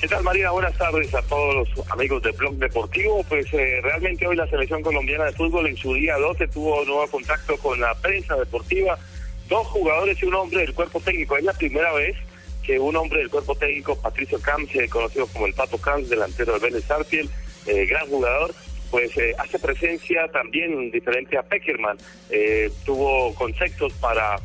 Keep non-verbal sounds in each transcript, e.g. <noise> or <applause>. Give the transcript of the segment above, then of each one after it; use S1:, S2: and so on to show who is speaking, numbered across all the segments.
S1: ¿Qué tal María? Buenas tardes a todos los amigos de Blog Deportivo. Pues eh, realmente hoy la selección colombiana de fútbol en su día 12 tuvo nuevo contacto con la prensa deportiva. Dos jugadores y un hombre del cuerpo técnico. Es la primera vez que un hombre del cuerpo técnico, Patricio Camps, eh, conocido como el Pato Camps, delantero del Vélez Sarfield, eh, gran jugador, pues eh, hace presencia también diferente a Peckerman. Eh, tuvo conceptos para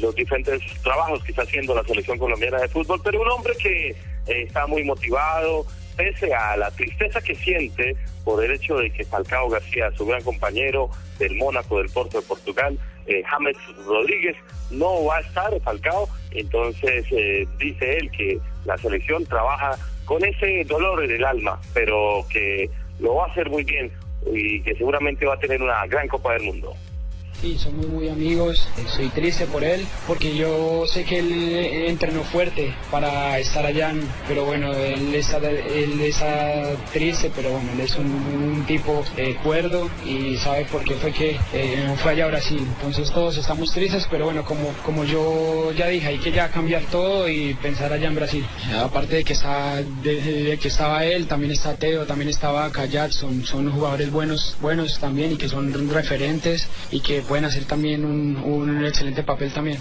S1: los diferentes trabajos que está haciendo la selección colombiana de fútbol, pero un hombre que eh, está muy motivado, pese a la tristeza que siente por el hecho de que Falcao García, su gran compañero del Mónaco, del Porto de Portugal, eh, James Rodríguez, no va a estar Falcao, entonces eh, dice él que la selección trabaja con ese dolor en el alma, pero que lo va a hacer muy bien y que seguramente va a tener una gran Copa del Mundo.
S2: Sí, somos muy amigos, estoy triste por él, porque yo sé que él entrenó fuerte para estar allá, pero bueno, él está, él está triste, pero bueno, él es un, tipo eh, cuerdo y sabe por qué fue que eh, fue allá a Brasil. Entonces todos estamos tristes, pero bueno, como, como yo ya dije, hay que ya cambiar todo y pensar allá en Brasil. Aparte de que, está, de, de que estaba él, también está Teo, también estaba Kayat, son, son jugadores buenos, buenos también y que son referentes y que pueden hacer también un, un excelente papel también.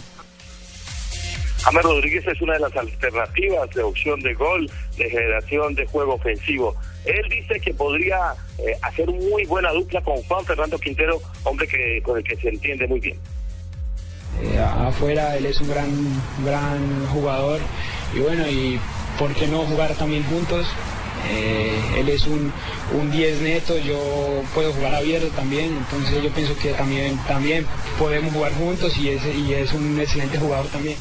S1: James Rodríguez es una de las alternativas de opción de gol, de generación de juego ofensivo. Él dice que podría eh, hacer muy buena dupla con Juan Fernando Quintero, hombre que con el que se entiende muy bien.
S2: Eh, afuera él es un gran, gran jugador y bueno, y por qué no jugar también juntos. Eh, él es un, un 10 neto, yo puedo jugar abierto también, entonces yo pienso que también, también podemos jugar juntos y es, y es un excelente jugador también.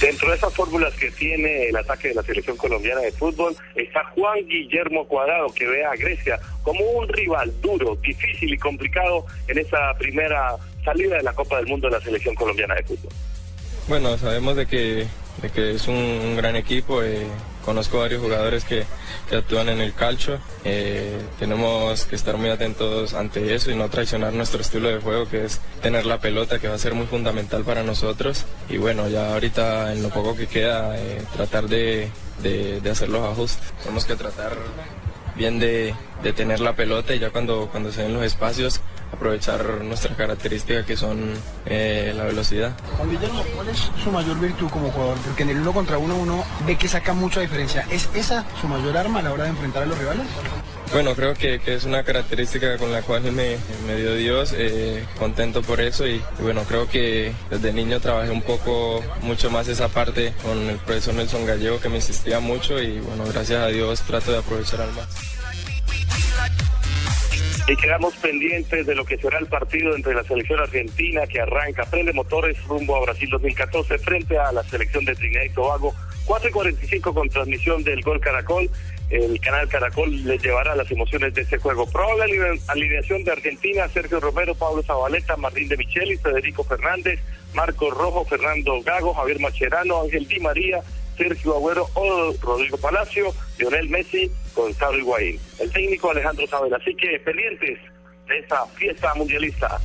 S1: Dentro de esas fórmulas que tiene el ataque de la selección colombiana de fútbol está Juan Guillermo Cuadrado, que ve a Grecia como un rival duro, difícil y complicado en esa primera salida de la Copa del Mundo de la selección colombiana de fútbol.
S3: Bueno, sabemos de que, de que es un, un gran equipo. Eh, conozco varios jugadores que, que actúan en el calcio. Eh, tenemos que estar muy atentos ante eso y no traicionar nuestro estilo de juego, que es tener la pelota, que va a ser muy fundamental para nosotros. Y bueno, ya ahorita en lo poco que queda, eh, tratar de, de hacer los ajustes. Tenemos que tratar bien de, de, tener la pelota y ya cuando, cuando se den los espacios aprovechar nuestras características que son eh, la velocidad.
S4: Juan Guillermo, ¿cuál es su mayor virtud como jugador? Porque en el uno contra uno uno ve que saca mucha diferencia. ¿Es esa su mayor arma a la hora de enfrentar a los rivales?
S3: Bueno, creo que, que es una característica con la cual me, me dio Dios, eh, contento por eso y, y, bueno, creo que desde niño trabajé un poco mucho más esa parte con el profesor Nelson Gallego que me insistía mucho y bueno, gracias a Dios trato de aprovechar al máximo.
S1: Y quedamos pendientes de lo que será el partido entre la selección argentina que arranca, prende motores rumbo a Brasil 2014 frente a la selección de Trinidad y Tobago. 4 y 45 con transmisión del Gol Caracol. El canal Caracol les llevará las emociones de este juego. Probable alineación de Argentina, Sergio Romero, Pablo Zabaleta, Martín de Michelis, Federico Fernández, Marcos Rojo, Fernando Gago, Javier Macherano, Ángel Di María, Sergio Agüero o Rodrigo Palacio, Lionel Messi, Gonzalo Higuaín. El técnico Alejandro Sabel. Así que pendientes de esta fiesta mundialista.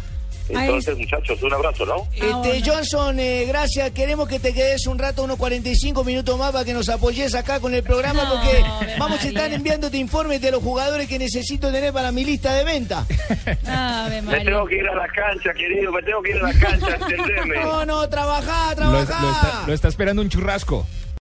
S1: Entonces, Ay. muchachos, un abrazo, ¿no?
S5: Este, Johnson, eh, gracias. Queremos que te quedes un rato, unos 45 minutos más, para que nos apoyes acá con el programa, no, porque vamos a estar enviándote informes de los jugadores que necesito tener para mi lista de venta. <laughs>
S1: me tengo que ir a la cancha, querido, me tengo que ir a la cancha, <laughs> entendeme.
S5: No, no, trabajá, trabajá.
S6: Lo, lo, está, lo está esperando un churrasco.